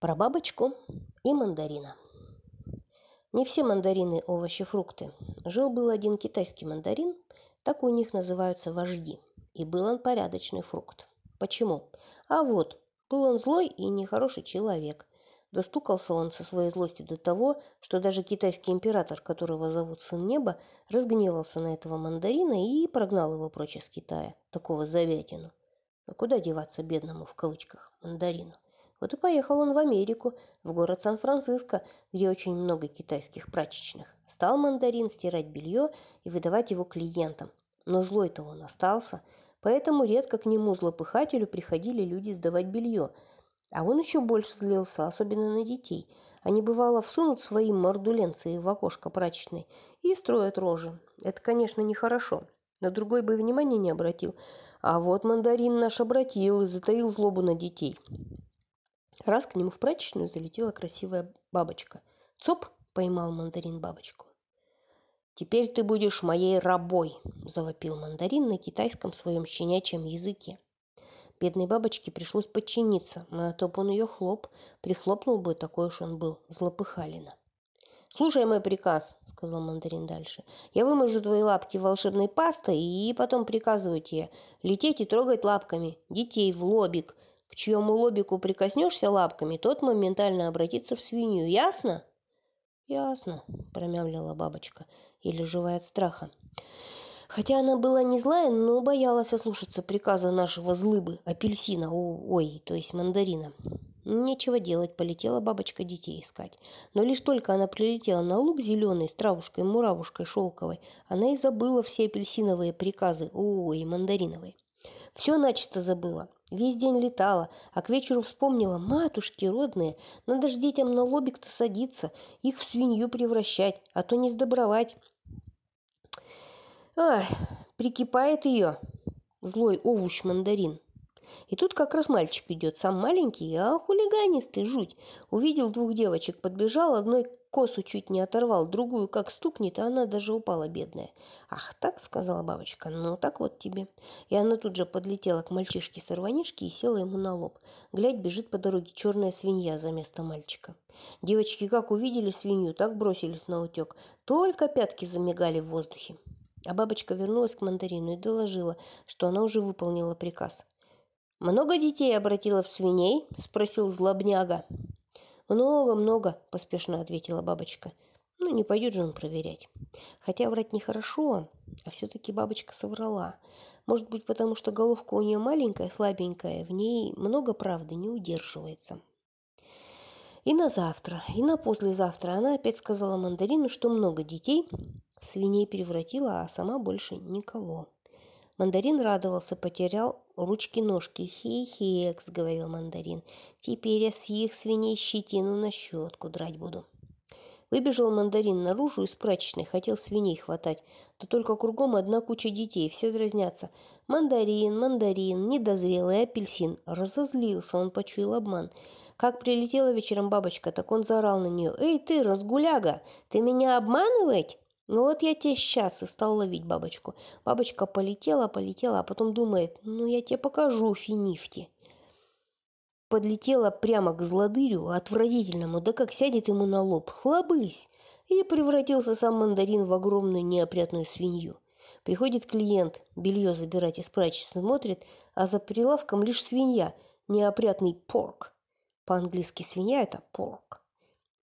Про бабочку и мандарина. Не все мандарины – овощи, фрукты. Жил-был один китайский мандарин, так у них называются вожди. И был он порядочный фрукт. Почему? А вот, был он злой и нехороший человек. Достукался он со своей злостью до того, что даже китайский император, которого зовут Сын Неба, разгневался на этого мандарина и прогнал его прочь из Китая, такого завятину. А куда деваться бедному, в кавычках, мандарину? Вот и поехал он в Америку, в город Сан-Франциско, где очень много китайских прачечных. Стал мандарин стирать белье и выдавать его клиентам. Но злой-то он остался, поэтому редко к нему, злопыхателю, приходили люди сдавать белье. А он еще больше злился, особенно на детей. Они, бывало, всунут свои мордуленцы в окошко прачечной и строят рожи. Это, конечно, нехорошо. На другой бы внимания не обратил. А вот мандарин наш обратил и затаил злобу на детей. Раз к нему в прачечную залетела красивая бабочка. Цоп поймал мандарин бабочку. «Теперь ты будешь моей рабой!» – завопил мандарин на китайском своем щенячьем языке. Бедной бабочке пришлось подчиниться, а то бы он ее хлоп, прихлопнул бы, такой уж он был, злопыхалина. «Слушай мой приказ», — сказал мандарин дальше. «Я выможу твои лапки волшебной пастой и потом приказываю тебе лететь и трогать лапками детей в лобик, к чьему лобику прикоснешься лапками, тот моментально обратится в свинью. Ясно? Ясно, промямлила бабочка, или живая от страха. Хотя она была не злая, но боялась ослушаться приказа нашего злыбы, апельсина, ой, то есть мандарина. Нечего делать, полетела бабочка детей искать. Но лишь только она прилетела на луг зеленый с травушкой-муравушкой шелковой, она и забыла все апельсиновые приказы, ой, мандариновые. Все начисто забыла. Весь день летала, а к вечеру вспомнила, матушки родные, надо ж детям на лобик-то садиться, их в свинью превращать, а то не сдобровать. Ай, прикипает ее, злой овощ мандарин. И тут как раз мальчик идет, сам маленький, а хулиганистый, жуть. Увидел двух девочек, подбежал, одной косу чуть не оторвал, другую как стукнет, а она даже упала, бедная. «Ах так?» — сказала бабочка. «Ну, так вот тебе». И она тут же подлетела к мальчишке-сорванишке и села ему на лоб. Глядь, бежит по дороге черная свинья за место мальчика. Девочки как увидели свинью, так бросились на утек. Только пятки замигали в воздухе. А бабочка вернулась к мандарину и доложила, что она уже выполнила приказ. «Много детей обратила в свиней?» – спросил злобняга. «Много, много», – поспешно ответила бабочка. «Ну, не пойдет же он проверять. Хотя врать нехорошо, а все-таки бабочка соврала. Может быть, потому что головка у нее маленькая, слабенькая, в ней много правды не удерживается». И на завтра, и на послезавтра она опять сказала мандарину, что много детей свиней превратила, а сама больше никого. Мандарин радовался, потерял ручки-ножки. «Хи-хекс», — говорил мандарин, — «теперь я с их свиней щетину на щетку драть буду». Выбежал мандарин наружу из прачечной, хотел свиней хватать. Да только кругом одна куча детей, все дразнятся. Мандарин, мандарин, недозрелый апельсин. Разозлился, он почуял обман. Как прилетела вечером бабочка, так он заорал на нее. «Эй ты, разгуляга, ты меня обманывать?» Ну вот я тебе сейчас и стал ловить бабочку. Бабочка полетела, полетела, а потом думает, ну я тебе покажу финифти. Подлетела прямо к злодырю, отвратительному, да как сядет ему на лоб, хлобысь, и превратился сам мандарин в огромную неопрятную свинью. Приходит клиент, белье забирать из прачечной смотрит, а за прилавком лишь свинья, неопрятный порк. По-английски свинья – это порк.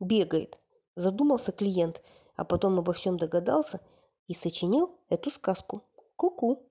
Бегает. Задумался клиент – а потом обо всем догадался и сочинил эту сказку. Ку-ку.